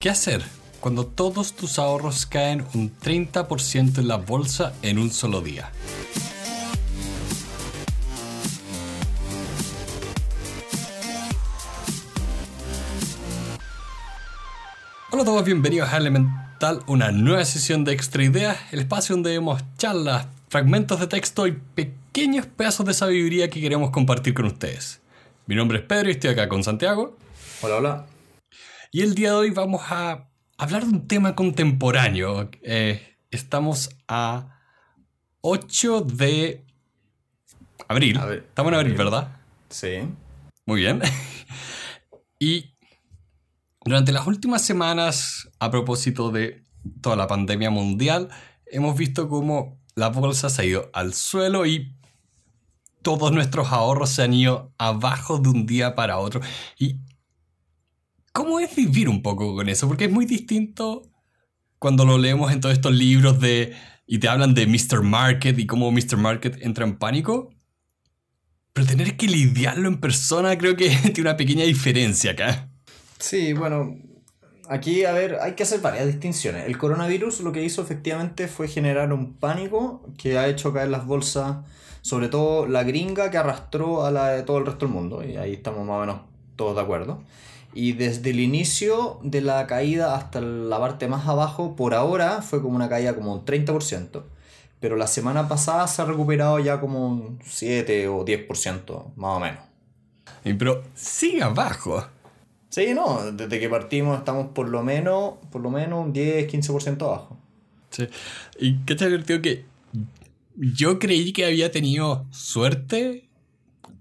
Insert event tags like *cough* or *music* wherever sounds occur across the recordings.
¿Qué hacer cuando todos tus ahorros caen un 30% en la bolsa en un solo día? Hola a todos, bienvenidos a Elemental, una nueva sesión de Extra Ideas, el espacio donde vemos charlas, fragmentos de texto y pequeños pedazos de sabiduría que queremos compartir con ustedes. Mi nombre es Pedro y estoy acá con Santiago. Hola, hola. Y el día de hoy vamos a hablar de un tema contemporáneo. Eh, estamos a 8 de abril. Estamos en abril, ¿verdad? Sí. Muy bien. *laughs* y durante las últimas semanas, a propósito de toda la pandemia mundial, hemos visto cómo la bolsa se ha ido al suelo y todos nuestros ahorros se han ido abajo de un día para otro. ¿Y cómo es vivir un poco con eso? Porque es muy distinto cuando lo leemos en todos estos libros de y te hablan de Mr. Market y cómo Mr. Market entra en pánico. Pero tener que lidiarlo en persona creo que *laughs* tiene una pequeña diferencia acá. Sí, bueno, aquí, a ver, hay que hacer varias distinciones. El coronavirus lo que hizo efectivamente fue generar un pánico que ha hecho caer las bolsas sobre todo la gringa que arrastró a la de todo el resto del mundo, y ahí estamos más o menos todos de acuerdo. Y desde el inicio de la caída hasta la parte más abajo, por ahora fue como una caída como un 30%, pero la semana pasada se ha recuperado ya como un 7 o 10%, más o menos. Pero sigue abajo. Sí, no, desde que partimos estamos por lo menos, por lo menos un 10, 15% abajo. Sí. Y qué te divertido que yo creí que había tenido suerte.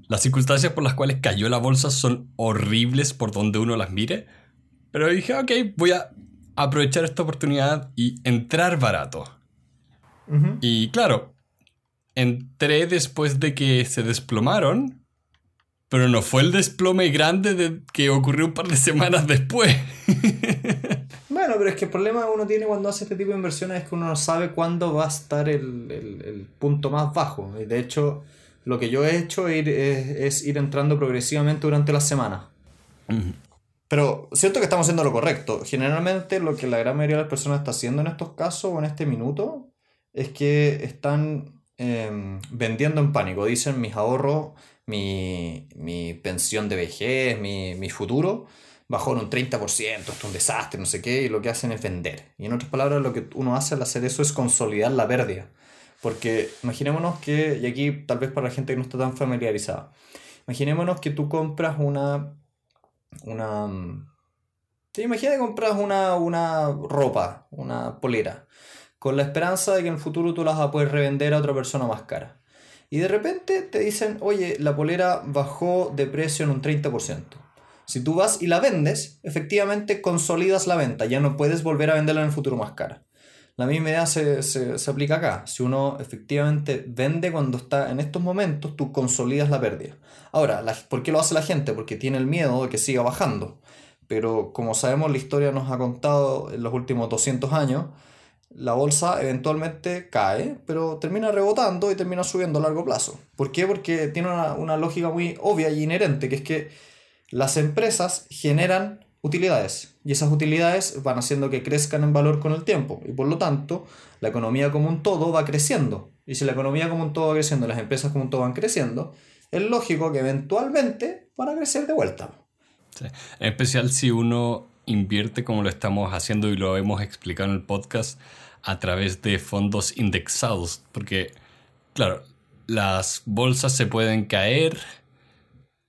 Las circunstancias por las cuales cayó la bolsa son horribles por donde uno las mire. Pero dije, ok, voy a aprovechar esta oportunidad y entrar barato. Y claro, entré después de que se desplomaron, pero no fue el desplome grande de que ocurrió un par de semanas después. *laughs* Bueno, pero es que el problema que uno tiene cuando hace este tipo de inversiones es que uno no sabe cuándo va a estar el, punto más bajo. Y de hecho, lo que yo he hecho es, ir entrando progresivamente durante la semana. Pero siento que estamos haciendo lo correcto. Generalmente lo que la gran mayoría de las personas está haciendo en estos casos o en este minuto es que están em, vendiendo en pánico. Dicen mis ahorros, mi, pensión de vejez, mi, mi futuro bajó en un 30%, esto es un desastre, no sé qué, y lo que hacen es vender. Y en otras palabras, lo que uno hace al hacer eso es consolidar la pérdida. Porque imaginémonos que, y aquí tal vez para la gente que no está tan familiarizada, imaginémonos que tú compras una... una te compras una, una ropa, una polera, con la esperanza de que en el futuro tú las vas a poder revender a otra persona más cara. Y de repente te dicen, oye, la polera bajó de precio en un 30%. Si tú vas y la vendes, efectivamente consolidas la venta, ya no puedes volver a venderla en el futuro más cara. La misma idea se, aplica acá. Si uno efectivamente vende cuando está en estos momentos, tú consolidas la pérdida. Ahora, ¿por qué lo hace la gente? Porque tiene el miedo de que siga bajando. Pero como sabemos, la historia nos ha contado en los últimos 200 años, la bolsa eventualmente cae, pero termina rebotando y termina subiendo a largo plazo. ¿Por qué? Porque tiene una, una lógica muy obvia y inherente, que es que las empresas generan utilidades. Y esas utilidades van haciendo que crezcan en valor con el tiempo. Y por lo tanto la economía como un todo va creciendo. Y si la economía como un todo va creciendo las empresas como un todo van creciendo es lógico que eventualmente van a crecer de vuelta. En especial si uno invierte como lo estamos haciendo y lo hemos explicado en el podcast a través de fondos indexados. Porque claro las bolsas se pueden caer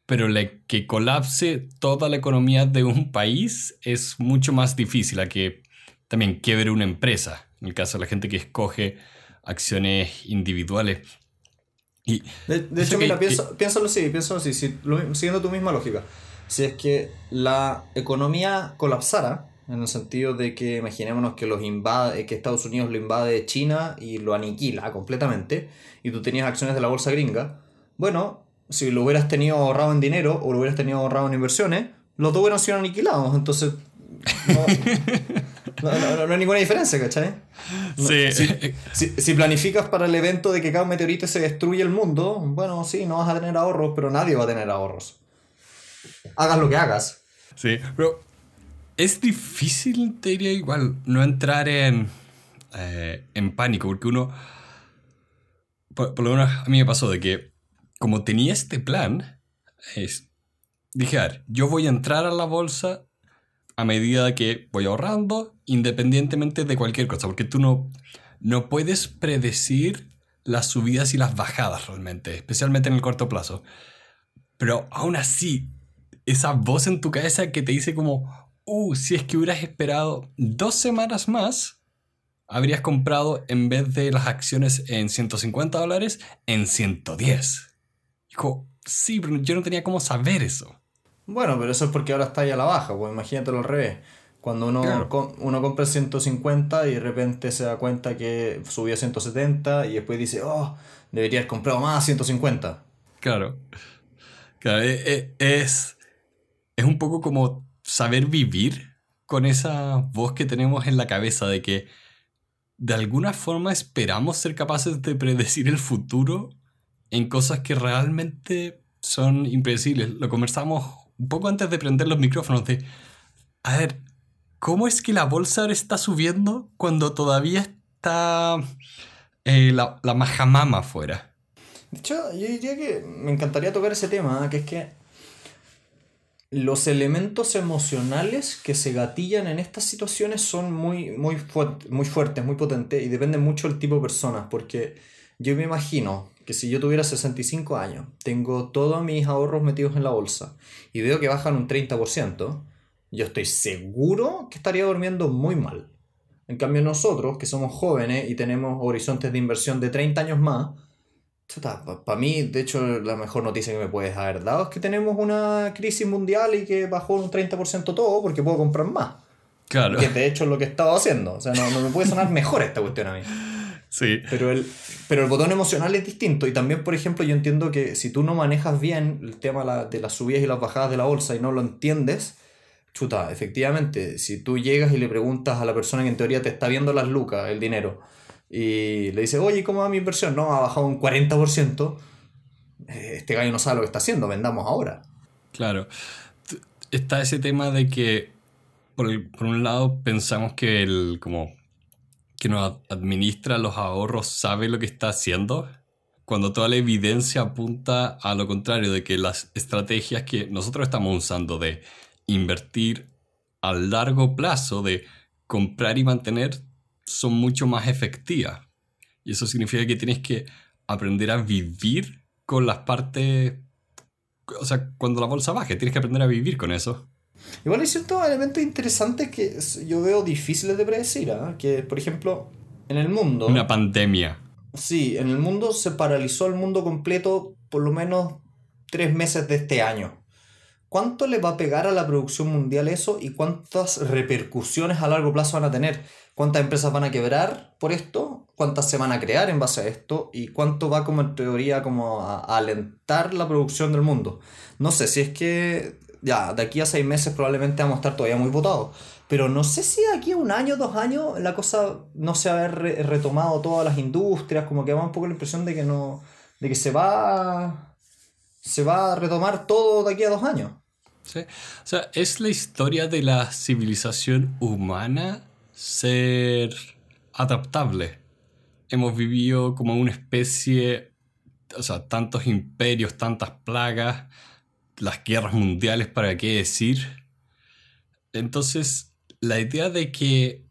pero que colapse toda la economía de un país es mucho más difícil a que también quiebre una empresa, en el caso de la gente que escoge acciones individuales. Y de, hecho, mira, piénsalo así, piénsalo así, siguiendo tu misma lógica. Si es que la economía colapsara, en el sentido de que imaginémonos que los invade, que Estados Unidos lo invade China y lo aniquila completamente, y tú tenías acciones de la bolsa gringa, bueno, si lo hubieras tenido ahorrado en dinero o lo hubieras tenido ahorrado en inversiones, los dos hubieran sido aniquilados. Entonces, no, *laughs* hay ninguna diferencia, ¿cachai? Si, si, planificas para el evento de que cada meteorito se destruye el mundo, bueno, sí, no vas a tener ahorros, pero nadie va a tener ahorros. Hagas lo que hagas. Sí, pero es difícil, te diría igual, no entrar en, eh, en pánico, porque uno, por, lo menos a mí me pasó de que como tenía este plan, es, dije, yo voy a entrar a la bolsa a medida que voy ahorrando, independientemente de cualquier cosa, porque tú no, no puedes predecir las subidas y las bajadas realmente, especialmente en el corto plazo. Pero aún así, esa voz en tu cabeza que te dice como, uh, si es que hubieras esperado dos semanas más, habrías comprado en vez de las acciones en 150 dólares, en 110. Dijo, sí, pero yo no tenía cómo saber eso. Bueno, pero eso es porque ahora está ya a la baja, pues imagínatelo al revés. Cuando uno, uno compra 150 y de repente se da cuenta que subió a 170 y después dice, oh, debería haber comprado más a 150. Claro. Claro, e, e, es, es un poco como saber vivir con esa voz que tenemos en la cabeza de que de alguna forma esperamos ser capaces de predecir el futuro en cosas que realmente son impredecibles. Lo conversamos un poco antes de prender los micrófonos de, a ver, ¿cómo es que la bolsa ahora está subiendo cuando todavía está eh, la, la majamama afuera? De hecho, yo diría que me encantaría tocar ese tema, ¿eh? que es que los elementos emocionales que se gatillan en estas situaciones son muy, muy, muy fuertes, muy potentes y dependen mucho del tipo de personas, porque yo me imagino que si yo tuviera 65 años, tengo todos mis ahorros metidos en la bolsa y veo que bajan un 30%, yo estoy seguro que estaría durmiendo muy mal. En cambio nosotros, que somos jóvenes y tenemos horizontes de inversión de 30 años más, para mí, de hecho, la mejor noticia que me puedes haber dado es que tenemos una crisis mundial y que bajó un 30% todo porque puedo comprar más. Claro. Que de hecho es lo que he estado haciendo. O sea, no, no me puede sonar mejor esta cuestión a mí. *laughs* Sí. Pero el, pero el botón emocional es distinto. Y también, por ejemplo, yo entiendo que si tú no manejas bien el tema de las subidas y las bajadas de la bolsa y no lo entiendes, chuta, efectivamente, si tú llegas y le preguntas a la persona que en teoría te está viendo las lucas, el dinero, y le dices, oye, ¿cómo va mi inversión? No, ha bajado un 40%. Eh, este gallo no sabe lo que está haciendo, vendamos ahora. Claro. Está ese tema de que, por, por un lado, pensamos que el, como que nos administra los ahorros sabe lo que está haciendo, cuando toda la evidencia apunta a lo contrario, de que las estrategias que nosotros estamos usando de invertir a largo plazo, de comprar y mantener, son mucho más efectivas. Y eso significa que tienes que aprender a vivir con las partes, o sea, cuando la bolsa baje, tienes que aprender a vivir con eso. Igual hay ciertos elementos interesantes que yo veo difíciles de predecir. ¿ah? Que, por ejemplo, en el mundo. Una pandemia. Sí, en el mundo se paralizó el mundo completo por lo menos tres meses de este año. ¿Cuánto le va a pegar a la producción mundial eso y cuántas repercusiones a largo plazo van a tener? ¿Cuántas empresas van a quebrar por esto? ¿Cuántas se van a crear en base a esto? ¿Y cuánto va como en teoría como a alentar la producción del mundo? No sé, si es que ya, de aquí a seis meses probablemente vamos a estar todavía muy votados. Pero no sé si de aquí a un año, dos años, la cosa no se va a haber retomado todas las industrias, como que da un poco la impresión de que no. de que se va. se va a retomar todo de aquí a dos años. Sí. O sea, es la historia de la civilización humana ser adaptable. Hemos vivido como una especie, o sea, tantos imperios, tantas plagas, las guerras mundiales, para qué decir. Entonces, la idea de que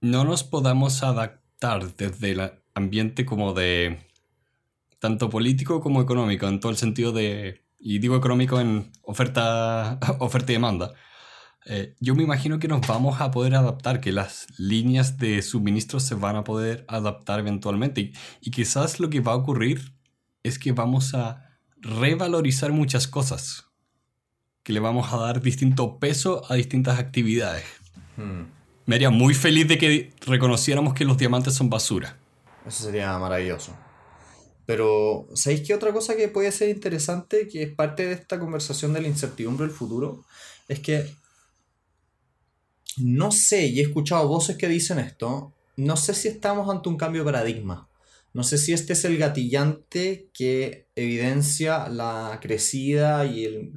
no nos podamos adaptar desde el ambiente como de tanto político como económico, en todo el sentido de, y digo económico en oferta, *laughs* oferta y demanda, eh, yo me imagino que nos vamos a poder adaptar, que las líneas de suministro se van a poder adaptar eventualmente. Y, y, quizás lo que va a ocurrir es que vamos a revalorizar muchas cosas, que le vamos a dar distinto peso a distintas actividades. Hmm. Me haría muy feliz de que reconociéramos que los diamantes son basura. Eso sería maravilloso. Pero, ¿sabéis qué otra cosa que puede ser interesante, que es parte de esta conversación de la incertidumbre del futuro? Es que no sé, y he escuchado voces que dicen esto, no sé si estamos ante un cambio de paradigma. No sé si este es el gatillante que evidencia la crecida y el,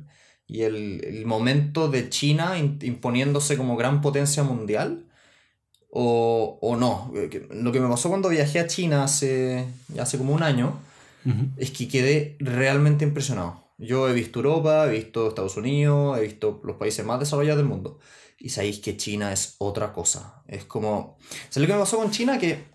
y el, momento de China imponiéndose como gran potencia mundial? ¿O, no? Eh, lo que me pasó cuando viajé a China hace, hace como un año es que quedé realmente impresionado. Yo he visto Europa, he visto Estados Unidos, he visto los países más desarrollados del mundo. Y sabéis que China es otra cosa. Es como... ¿Sabes lo que me pasó con China? Que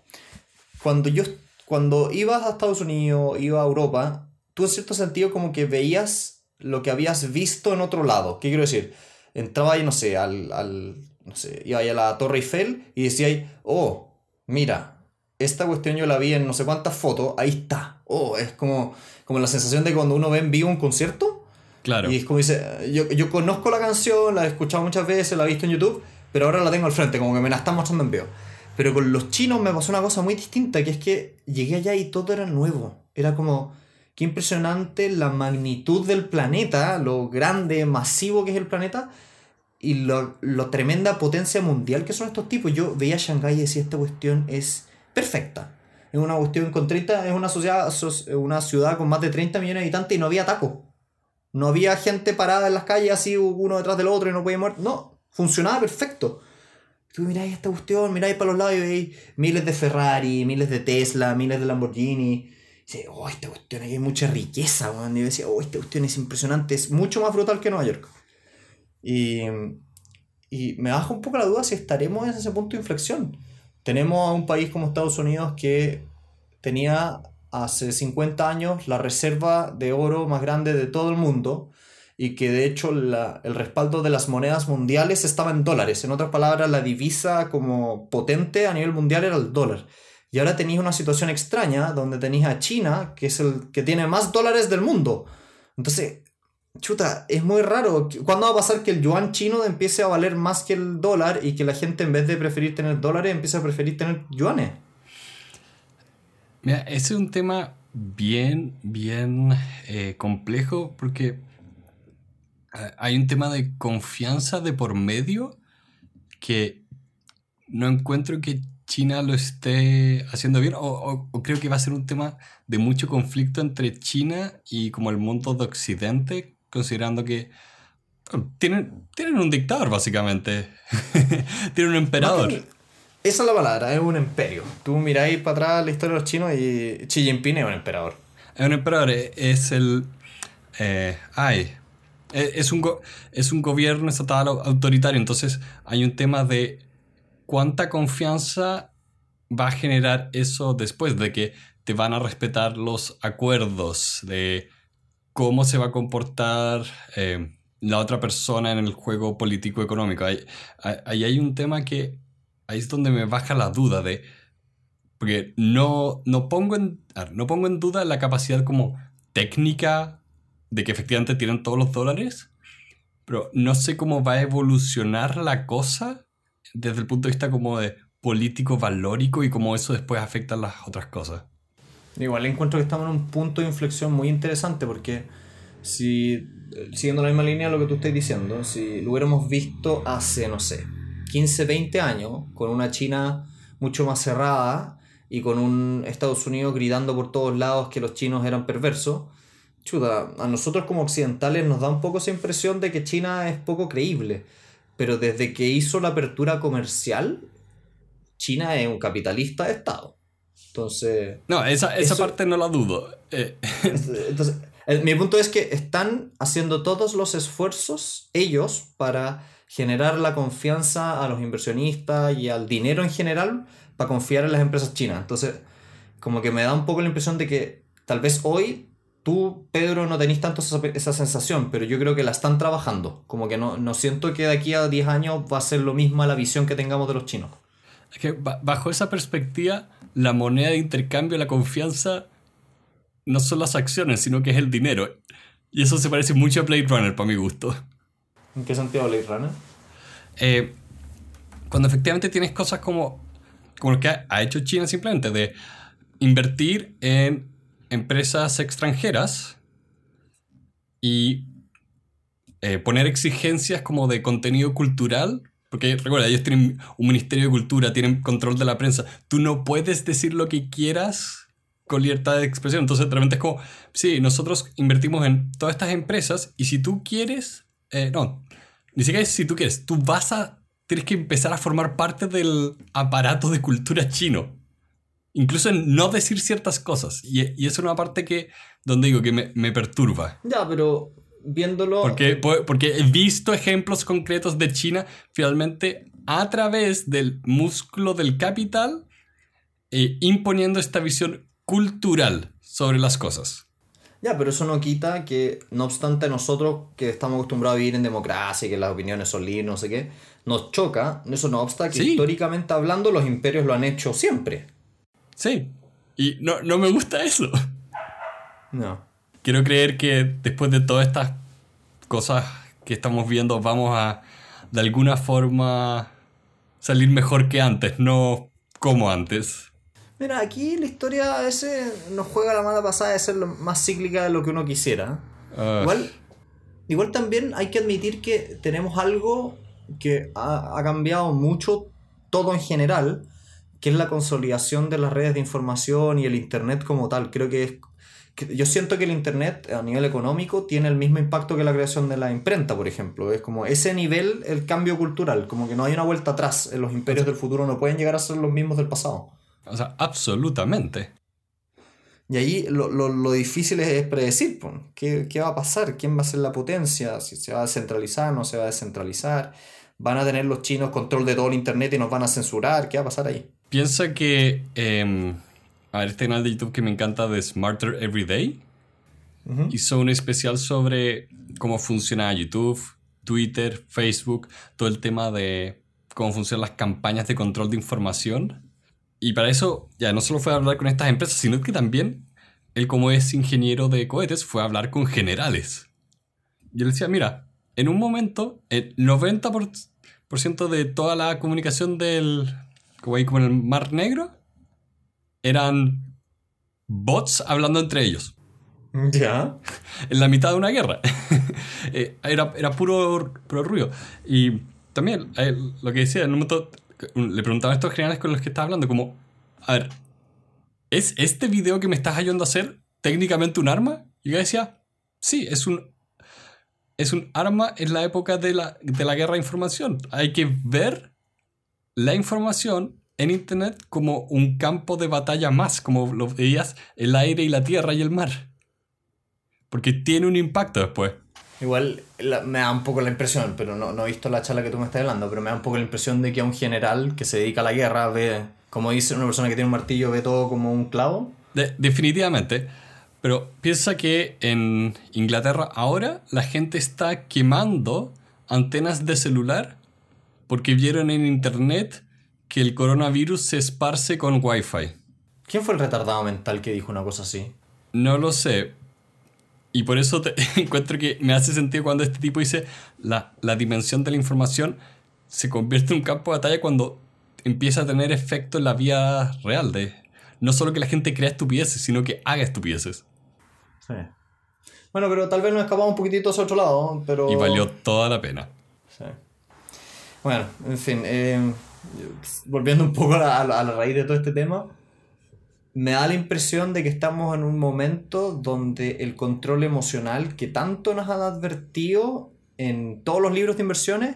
cuando yo cuando ibas a Estados Unidos, iba a Europa, tú en cierto sentido como que veías lo que habías visto en otro lado. ¿Qué quiero decir? Entraba ahí, no sé, al, al no sé, iba ahí a la Torre Eiffel y decía oh, mira, esta cuestión yo la vi en no sé cuántas fotos, ahí está. Oh, es como, como la sensación de cuando uno ve en vivo un concierto. Claro. Y es como dice, yo, yo conozco la canción, la he escuchado muchas veces, la he visto en YouTube, pero ahora la tengo al frente, como que me la están mostrando en vivo. Pero con los chinos me pasó una cosa muy distinta, que es que llegué allá y todo era nuevo. Era como, qué impresionante la magnitud del planeta, lo grande, masivo que es el planeta, y lo, lo tremenda potencia mundial que son estos tipos. Yo veía Shanghái y decía, esta cuestión es perfecta. Es una cuestión con 30, es una, sociedad, una ciudad con más de 30 millones de habitantes y no había taco. No había gente parada en las calles así uno detrás del otro y no podía mover. No, funcionaba perfecto. Tú miráis esta cuestión, miráis para los lados y veis miles de Ferrari, miles de Tesla, miles de Lamborghini. Dice, oh, esta cuestión aquí hay mucha riqueza, Y yo decía, oh, esta cuestión es impresionante, es mucho más brutal que Nueva York. Y, y me baja un poco la duda si estaremos en ese punto de inflexión. Tenemos a un país como Estados Unidos que tenía hace 50 años la reserva de oro más grande de todo el mundo y que de hecho el respaldo de las monedas mundiales estaba en dólares. En otras palabras, la divisa como potente a nivel mundial era el dólar. Y ahora tenéis una situación extraña donde tenéis a China, que es el que tiene más dólares del mundo. Entonces, chuta, es muy raro. ¿Cuándo va a pasar que el yuan chino empiece a valer más que el dólar y que la gente en vez de preferir tener dólares empiece a preferir tener yuanes? Mira, ese es un tema bien, bien eh, complejo porque hay un tema de confianza de por medio que no encuentro que China lo esté haciendo bien o, creo que va a ser un tema de mucho conflicto entre China y como el mundo de Occidente, considerando que tienen, tienen un dictador básicamente, *laughs* tienen un emperador. esa es la palabra, es un imperio. Tú miráis para atrás la historia de los chinos y Xi Jinping es un emperador. Es un emperador, es el... Eh, ay, es un, es un gobierno estatal autoritario, entonces hay un tema de cuánta confianza va a generar eso después, de que te van a respetar los acuerdos, de cómo se va a comportar eh, la otra persona en el juego político-económico. Ahí, ahí hay un tema que ahí es donde me baja la duda de... Porque no, no, pongo no pongo en duda la capacidad como técnica de que efectivamente tienen todos los dólares, pero no sé cómo va a evolucionar la cosa desde el punto de vista como de político valórico y cómo eso después afecta a las otras cosas. Igual encuentro que estamos en un punto de inflexión muy interesante porque si, siguiendo la misma línea de lo que tú estás diciendo, si lo hubiéramos visto hace, no sé, 15, 20 años, con una China mucho más cerrada y con un Estados Unidos gritando por todos lados que los chinos eran perversos, chuta, a nosotros como occidentales nos da un poco esa impresión de que China es poco creíble. Pero desde que hizo la apertura comercial, China es un capitalista de Estado. Entonces. No, esa, esa parte no la dudo. Eh. Entonces, mi punto es que están haciendo todos los esfuerzos, ellos, para generar la confianza a los inversionistas y al dinero en general para confiar en las empresas chinas. Entonces, como que me da un poco la impresión de que tal vez hoy Tú, Pedro, no tenéis tanto esa, sensación, pero yo creo que la están trabajando. Como que no, no siento que de aquí a 10 años va a ser lo mismo la visión que tengamos de los chinos. Es que bajo esa perspectiva, la moneda de intercambio, la confianza, no son las acciones, sino que es el dinero. Y eso se parece mucho a Blade Runner, para mi gusto. ¿En qué sentido Blade Runner? Eh, cuando efectivamente tienes cosas como, como lo que ha hecho China simplemente, de invertir en empresas extranjeras y eh, poner exigencias como de contenido cultural. Porque recuerda, ellos tienen un ministerio de cultura, tienen control de la prensa. Tú no puedes decir lo que quieras con libertad de expresión. Entonces, realmente es como, sí, nosotros invertimos en todas estas empresas y si tú quieres, Eh, no, ni siquiera si tú quieres. Tú vas a. Tienes que empezar a formar parte del aparato de cultura chino. Incluso en no decir ciertas cosas. Y, y es una parte que. donde digo que me, me perturba. Ya, pero viéndolo. Porque, porque he visto ejemplos concretos de China finalmente a través del músculo del capital eh, imponiendo esta visión cultural sobre las cosas. Ya, pero eso no quita que, no obstante, nosotros que estamos acostumbrados a vivir en democracia y que las opiniones son libres, no sé qué, nos choca, eso no obsta que históricamente hablando los imperios lo han hecho siempre. Sí, y no, no me gusta eso. No. Quiero creer que después de todas estas cosas que estamos viendo vamos a, de alguna forma, salir mejor que antes, no como antes. Mira, aquí la historia a veces nos juega la mala pasada de ser más cíclica de lo que uno quisiera. Ah. Igual, igual también hay que admitir que tenemos algo que ha, cambiado mucho todo en general, que es la consolidación de las redes de información y el Internet como tal. Creo que es yo siento que el Internet a nivel económico tiene el mismo impacto que la creación de la imprenta, por ejemplo. Es como ese nivel, el cambio cultural, como que no hay una vuelta atrás. Los imperios del futuro no pueden llegar a ser los mismos del pasado. O sea, absolutamente. Y ahí lo, lo, lo difícil es predecir, ¿qué, ¿qué, va a pasar? ¿Quién va a ser la potencia? ¿Si se va a descentralizar? ¿No se va a descentralizar? ¿Van a tener los chinos control de todo el Internet y nos van a censurar? ¿Qué va a pasar ahí? Piensa que em, a ver, este canal de YouTube que me encanta de Smarter Everyday hizo un especial sobre cómo funciona YouTube, Twitter, Facebook, todo el tema de cómo funcionan las campañas de control de información. Y para eso ya no solo fue a hablar con estas empresas, sino que también él como es ingeniero de cohetes fue a hablar con generales. Y él decía, mira, en un momento el 90% de toda la comunicación del, como en el Mar Negro, eran bots hablando entre ellos. Ya. En la mitad de una guerra. *laughs* Eh, era, era puro, puro ruido. Y también, eh, lo que decía, en un momento le preguntaba a estos generales con los que estaba hablando, como, a ver, ¿es este video que me estás ayudando a hacer técnicamente un arma? Y yo decía, sí, es un, es un arma en la época de la, de la guerra de información. Hay que ver la información en Internet como un campo de batalla más, como lo veías el aire y la tierra y el mar. Porque tiene un impacto después. Igual me da un poco la impresión, pero no, no, he visto la charla que tú me estás hablando, pero me da un poco la impresión de que a un general que se dedica a la guerra ve, como dice una persona que tiene un martillo, ve todo como un clavo. definitivamente. Pero piensa que en Inglaterra ahora la gente está quemando antenas de celular porque vieron en internet que el coronavirus se esparce con Wi-Fi. ¿Quién fue el retardado mental que dijo una cosa así? No lo sé. Y por eso te *laughs* encuentro que me hace sentido cuando este tipo dice la, la dimensión de la información se convierte en un campo de batalla cuando empieza a tener efecto en la vida real. De, no solo que la gente crea estupideces, sino que haga estupideces. Sí. Bueno, pero tal vez nos escapamos un poquitito hacia otro lado, pero... Y valió toda la pena. Sí. Bueno, en fin. Eh, volviendo un poco a la, raíz de todo este tema, me da la impresión de que estamos en un momento donde el control emocional que tanto nos han advertido en todos los libros de inversiones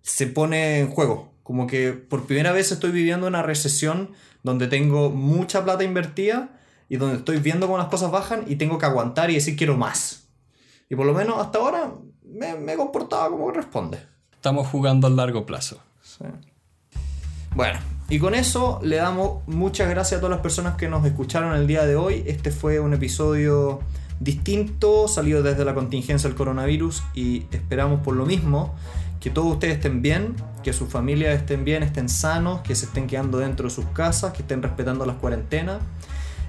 se pone en juego. Como que por primera vez estoy viviendo una recesión donde tengo mucha plata invertida y donde estoy viendo cómo las cosas bajan y tengo que aguantar y decir quiero más. Y por lo menos hasta ahora me, me he comportado como corresponde. Estamos jugando a largo plazo. Bueno, y con eso le damos muchas gracias a todas las personas que nos escucharon el día de hoy. Este fue un episodio distinto, salido desde la contingencia del coronavirus y esperamos por lo mismo que todos ustedes estén bien, que sus familias estén bien, estén sanos, que se estén quedando dentro de sus casas, que estén respetando las cuarentenas.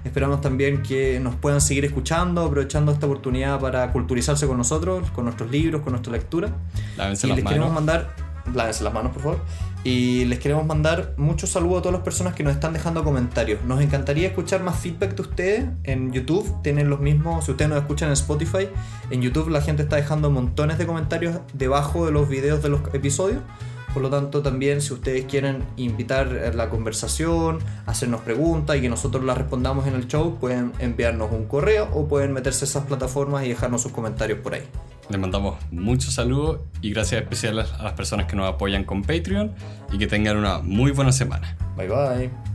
Esperamos también que nos puedan seguir escuchando, aprovechando esta oportunidad para culturizarse con nosotros, con nuestros libros, con nuestra lectura. Lávense y las les manos. queremos mandar, lávense las manos por favor. Y les queremos mandar muchos saludos a todas las personas que nos están dejando comentarios. Nos encantaría escuchar más feedback de ustedes. En YouTube tienen los mismos, si ustedes nos escuchan en Spotify, en YouTube la gente está dejando montones de comentarios debajo de los videos de los episodios. Por lo tanto, también si ustedes quieren invitar a la conversación, hacernos preguntas y que nosotros las respondamos en el show, pueden enviarnos un correo o pueden meterse a esas plataformas y dejarnos sus comentarios por ahí. Les mandamos muchos saludos y gracias especiales a las personas que nos apoyan con Patreon y que tengan una muy buena semana. Bye bye.